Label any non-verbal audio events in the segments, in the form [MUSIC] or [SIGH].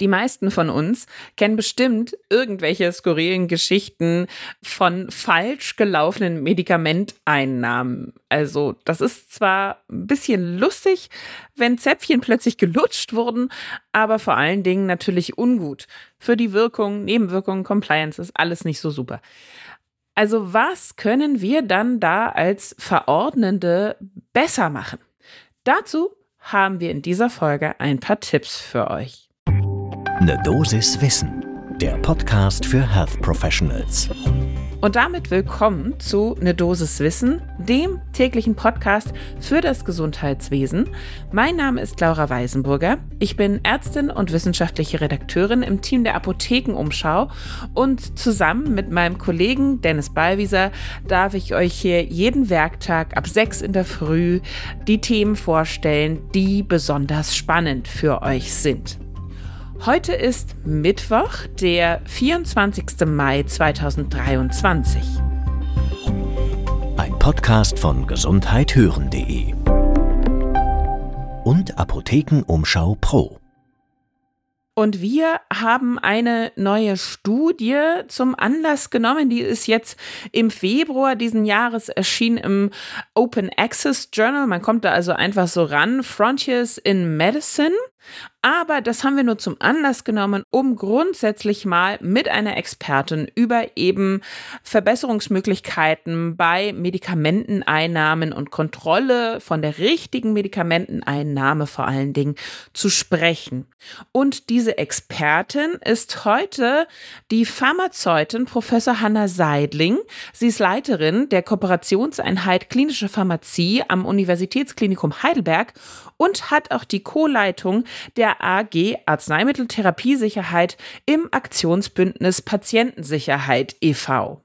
Die meisten von uns kennen bestimmt irgendwelche skurrilen Geschichten von falsch gelaufenen Medikamenteinnahmen. Also, das ist zwar ein bisschen lustig, wenn Zäpfchen plötzlich gelutscht wurden, aber vor allen Dingen natürlich ungut. Für die Wirkung, Nebenwirkungen, Compliance ist alles nicht so super. Also, was können wir dann da als Verordnende besser machen? Dazu haben wir in dieser Folge ein paar Tipps für euch. Ne Dosis Wissen, der Podcast für Health Professionals. Und damit willkommen zu Ne Dosis Wissen, dem täglichen Podcast für das Gesundheitswesen. Mein Name ist Laura Weisenburger. Ich bin Ärztin und wissenschaftliche Redakteurin im Team der Apothekenumschau und zusammen mit meinem Kollegen Dennis Ballwieser darf ich euch hier jeden Werktag ab 6 in der Früh die Themen vorstellen, die besonders spannend für euch sind. Heute ist Mittwoch, der 24. Mai 2023. Ein Podcast von gesundheithören.de und Apothekenumschau Pro. Und wir haben eine neue Studie zum Anlass genommen. Die ist jetzt im Februar diesen Jahres erschienen im Open Access Journal. Man kommt da also einfach so ran. Frontiers in Medicine. Aber das haben wir nur zum Anlass genommen, um grundsätzlich mal mit einer Expertin über eben Verbesserungsmöglichkeiten bei Medikamenteneinnahmen und Kontrolle von der richtigen Medikamenteneinnahme vor allen Dingen zu sprechen. Und diese Expertin ist heute die Pharmazeutin Professor Hanna Seidling. Sie ist Leiterin der Kooperationseinheit Klinische Pharmazie am Universitätsklinikum Heidelberg und hat auch die Co-Leitung der AG Arzneimitteltherapiesicherheit im Aktionsbündnis Patientensicherheit e.V.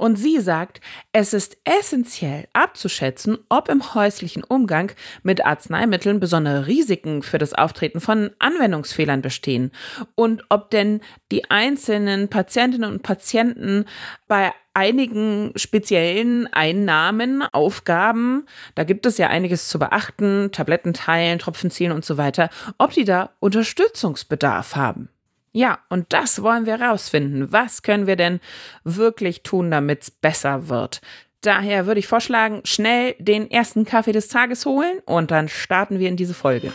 Und sie sagt, es ist essentiell abzuschätzen, ob im häuslichen Umgang mit Arzneimitteln besondere Risiken für das Auftreten von Anwendungsfehlern bestehen und ob denn die einzelnen Patientinnen und Patienten bei einigen speziellen Einnahmen, Aufgaben, da gibt es ja einiges zu beachten, Tabletten teilen, Tropfen ziehen und so weiter, ob die da Unterstützungsbedarf haben. Ja, und das wollen wir rausfinden. Was können wir denn wirklich tun, damit es besser wird? Daher würde ich vorschlagen, schnell den ersten Kaffee des Tages holen und dann starten wir in diese Folge.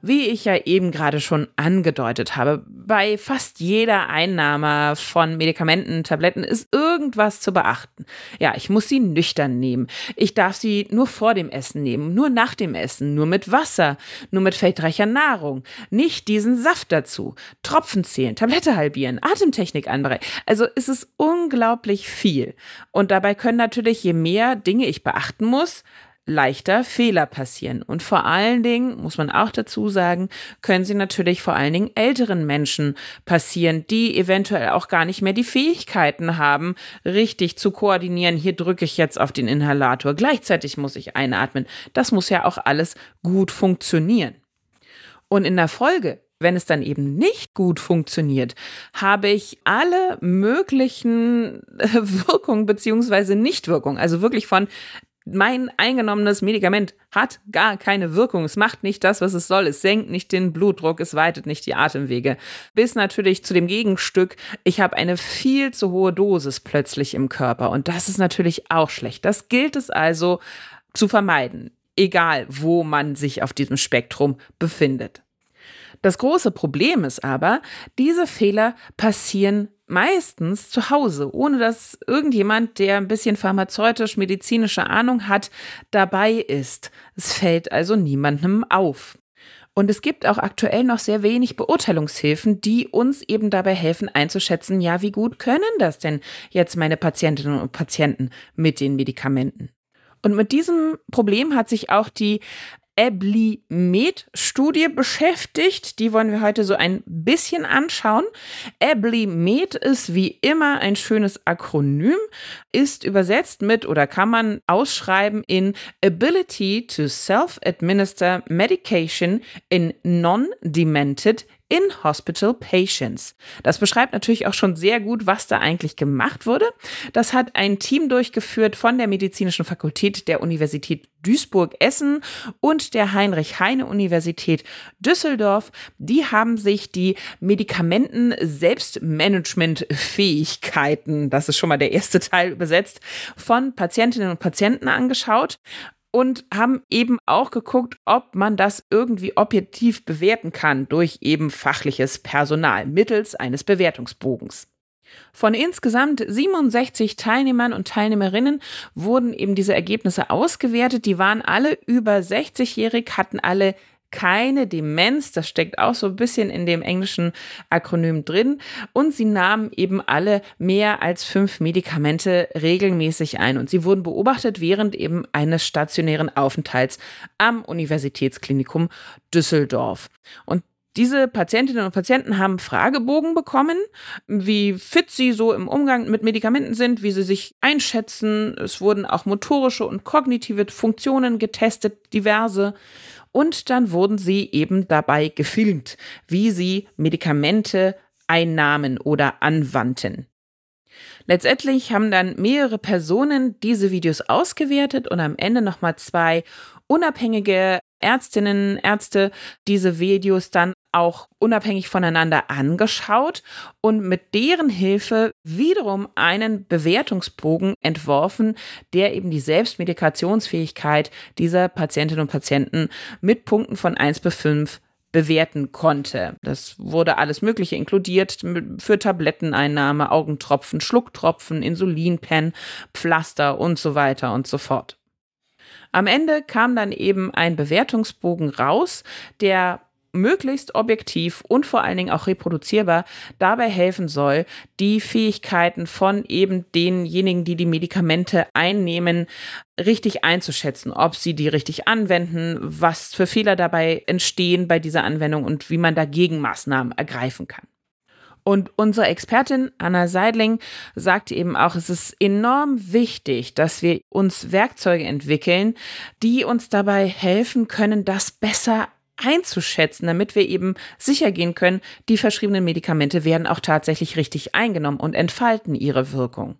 Wie ich ja eben gerade schon angedeutet habe, bei fast jeder Einnahme von Medikamenten, Tabletten ist irgendwas zu beachten. Ja, ich muss sie nüchtern nehmen. Ich darf sie nur vor dem Essen nehmen, nur nach dem Essen, nur mit Wasser, nur mit fettreicher Nahrung. Nicht diesen Saft dazu. Tropfen zählen, Tablette halbieren, Atemtechnik anbereiten. Also ist es unglaublich viel. Und dabei können natürlich, je mehr Dinge ich beachten muss, leichter Fehler passieren. Und vor allen Dingen, muss man auch dazu sagen, können sie natürlich vor allen Dingen älteren Menschen passieren, die eventuell auch gar nicht mehr die Fähigkeiten haben, richtig zu koordinieren. Hier drücke ich jetzt auf den Inhalator. Gleichzeitig muss ich einatmen. Das muss ja auch alles gut funktionieren. Und in der Folge wenn es dann eben nicht gut funktioniert, habe ich alle möglichen [LAUGHS] Wirkungen beziehungsweise Nichtwirkungen, also wirklich von mein eingenommenes Medikament hat gar keine Wirkung. Es macht nicht das, was es soll. Es senkt nicht den Blutdruck, es weitet nicht die Atemwege. Bis natürlich zu dem Gegenstück, ich habe eine viel zu hohe Dosis plötzlich im Körper. Und das ist natürlich auch schlecht. Das gilt es also zu vermeiden, egal wo man sich auf diesem Spektrum befindet. Das große Problem ist aber, diese Fehler passieren meistens zu Hause, ohne dass irgendjemand, der ein bisschen pharmazeutisch-medizinische Ahnung hat, dabei ist. Es fällt also niemandem auf. Und es gibt auch aktuell noch sehr wenig Beurteilungshilfen, die uns eben dabei helfen einzuschätzen, ja, wie gut können das denn jetzt meine Patientinnen und Patienten mit den Medikamenten? Und mit diesem Problem hat sich auch die Eblimed-Studie beschäftigt. Die wollen wir heute so ein bisschen anschauen. Eblimed ist wie immer ein schönes Akronym, ist übersetzt mit oder kann man ausschreiben in Ability to Self-Administer Medication in Non-Demented in Hospital Patients. Das beschreibt natürlich auch schon sehr gut, was da eigentlich gemacht wurde. Das hat ein Team durchgeführt von der Medizinischen Fakultät der Universität Duisburg-Essen und der Heinrich-Heine-Universität Düsseldorf. Die haben sich die Medikamenten-Selbstmanagement-Fähigkeiten, das ist schon mal der erste Teil übersetzt, von Patientinnen und Patienten angeschaut und haben eben auch geguckt, ob man das irgendwie objektiv bewerten kann durch eben fachliches Personal mittels eines Bewertungsbogens. Von insgesamt 67 Teilnehmern und Teilnehmerinnen wurden eben diese Ergebnisse ausgewertet. Die waren alle über 60-jährig, hatten alle keine Demenz, das steckt auch so ein bisschen in dem englischen Akronym drin. Und sie nahmen eben alle mehr als fünf Medikamente regelmäßig ein. Und sie wurden beobachtet während eben eines stationären Aufenthalts am Universitätsklinikum Düsseldorf. Und diese Patientinnen und Patienten haben Fragebogen bekommen, wie fit sie so im Umgang mit Medikamenten sind, wie sie sich einschätzen. Es wurden auch motorische und kognitive Funktionen getestet, diverse. Und dann wurden sie eben dabei gefilmt, wie sie Medikamente einnahmen oder anwandten. Letztendlich haben dann mehrere Personen diese Videos ausgewertet und am Ende nochmal zwei unabhängige Ärztinnen, Ärzte diese Videos dann auch unabhängig voneinander angeschaut und mit deren Hilfe wiederum einen Bewertungsbogen entworfen, der eben die Selbstmedikationsfähigkeit dieser Patientinnen und Patienten mit Punkten von 1 bis 5 bewerten konnte. Das wurde alles Mögliche inkludiert für Tabletteneinnahme, Augentropfen, Schlucktropfen, Insulinpen, Pflaster und so weiter und so fort. Am Ende kam dann eben ein Bewertungsbogen raus, der möglichst objektiv und vor allen Dingen auch reproduzierbar dabei helfen soll, die Fähigkeiten von eben denjenigen, die die Medikamente einnehmen, richtig einzuschätzen, ob sie die richtig anwenden, was für Fehler dabei entstehen bei dieser Anwendung und wie man dagegen Maßnahmen ergreifen kann. Und unsere Expertin Anna Seidling sagte eben auch, es ist enorm wichtig, dass wir uns Werkzeuge entwickeln, die uns dabei helfen können, das besser einzuschätzen, damit wir eben sicher gehen können, die verschriebenen Medikamente werden auch tatsächlich richtig eingenommen und entfalten ihre Wirkung.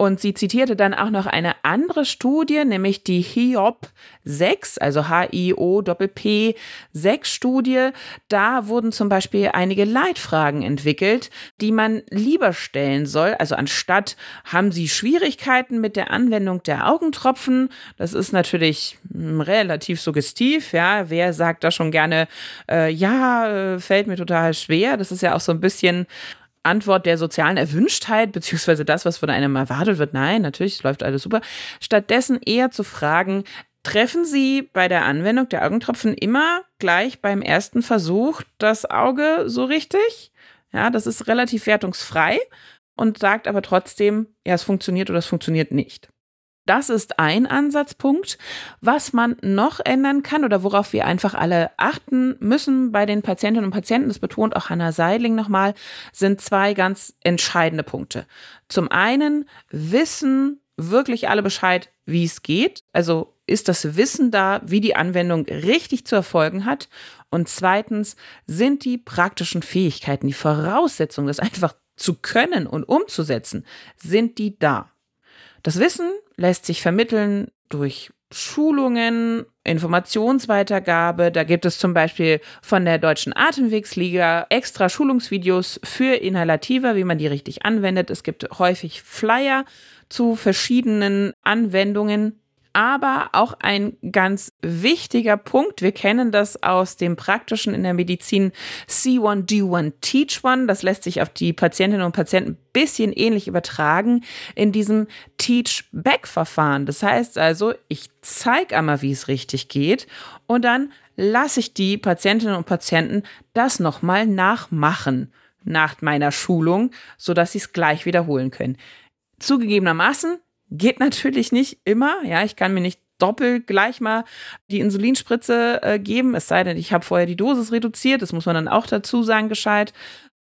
Und sie zitierte dann auch noch eine andere Studie, nämlich die HIOP 6, also H-I-O-P-P 6 Studie. Da wurden zum Beispiel einige Leitfragen entwickelt, die man lieber stellen soll. Also anstatt haben Sie Schwierigkeiten mit der Anwendung der Augentropfen? Das ist natürlich hm, relativ suggestiv. Ja, wer sagt da schon gerne, äh, ja, äh, fällt mir total schwer. Das ist ja auch so ein bisschen Antwort der sozialen Erwünschtheit, beziehungsweise das, was von einem erwartet wird, nein, natürlich läuft alles super. Stattdessen eher zu fragen, treffen Sie bei der Anwendung der Augentropfen immer gleich beim ersten Versuch das Auge so richtig? Ja, das ist relativ wertungsfrei und sagt aber trotzdem, ja, es funktioniert oder es funktioniert nicht. Das ist ein Ansatzpunkt. Was man noch ändern kann oder worauf wir einfach alle achten müssen bei den Patientinnen und Patienten, das betont auch Hannah Seidling nochmal, sind zwei ganz entscheidende Punkte. Zum einen wissen wirklich alle Bescheid, wie es geht. Also ist das Wissen da, wie die Anwendung richtig zu erfolgen hat. Und zweitens sind die praktischen Fähigkeiten, die Voraussetzungen, das einfach zu können und umzusetzen, sind die da. Das Wissen lässt sich vermitteln durch Schulungen, Informationsweitergabe. Da gibt es zum Beispiel von der Deutschen Atemwegsliga extra Schulungsvideos für Inhalativa, wie man die richtig anwendet. Es gibt häufig Flyer zu verschiedenen Anwendungen aber auch ein ganz wichtiger Punkt. Wir kennen das aus dem Praktischen in der Medizin See one, do one, teach one. Das lässt sich auf die Patientinnen und Patienten ein bisschen ähnlich übertragen in diesem Teach-Back-Verfahren. Das heißt also, ich zeige einmal, wie es richtig geht und dann lasse ich die Patientinnen und Patienten das nochmal nachmachen nach meiner Schulung, sodass sie es gleich wiederholen können. Zugegebenermaßen Geht natürlich nicht immer. Ja, ich kann mir nicht doppelt gleich mal die Insulinspritze äh, geben, es sei denn, ich habe vorher die Dosis reduziert. Das muss man dann auch dazu sagen, gescheit.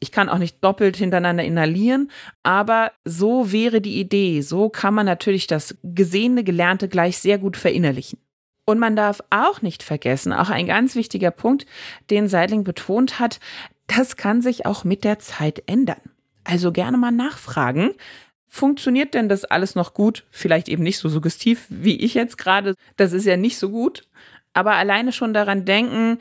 Ich kann auch nicht doppelt hintereinander inhalieren, aber so wäre die Idee. So kann man natürlich das Gesehene, Gelernte gleich sehr gut verinnerlichen. Und man darf auch nicht vergessen, auch ein ganz wichtiger Punkt, den Seidling betont hat, das kann sich auch mit der Zeit ändern. Also gerne mal nachfragen. Funktioniert denn das alles noch gut? Vielleicht eben nicht so suggestiv wie ich jetzt gerade. Das ist ja nicht so gut. Aber alleine schon daran denken,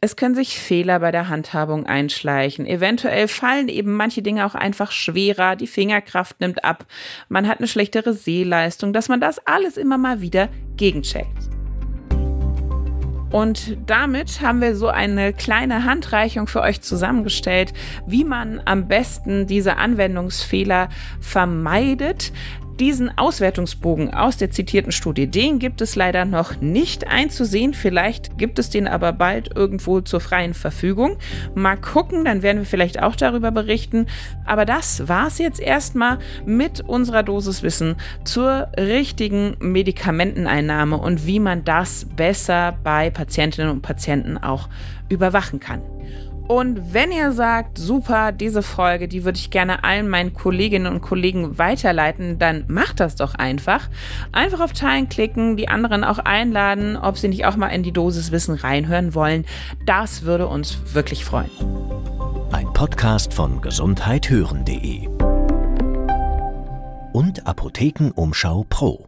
es können sich Fehler bei der Handhabung einschleichen. Eventuell fallen eben manche Dinge auch einfach schwerer, die Fingerkraft nimmt ab, man hat eine schlechtere Sehleistung, dass man das alles immer mal wieder gegencheckt. Und damit haben wir so eine kleine Handreichung für euch zusammengestellt, wie man am besten diese Anwendungsfehler vermeidet. Diesen Auswertungsbogen aus der zitierten Studie, den gibt es leider noch nicht einzusehen. Vielleicht gibt es den aber bald irgendwo zur freien Verfügung. Mal gucken, dann werden wir vielleicht auch darüber berichten. Aber das war es jetzt erstmal mit unserer Dosiswissen zur richtigen Medikamenteneinnahme und wie man das besser bei Patientinnen und Patienten auch überwachen kann. Und wenn ihr sagt, super, diese Folge, die würde ich gerne allen meinen Kolleginnen und Kollegen weiterleiten, dann macht das doch einfach. Einfach auf Teilen klicken, die anderen auch einladen, ob sie nicht auch mal in die Dosiswissen reinhören wollen. Das würde uns wirklich freuen. Ein Podcast von gesundheithören.de und Apothekenumschau Pro.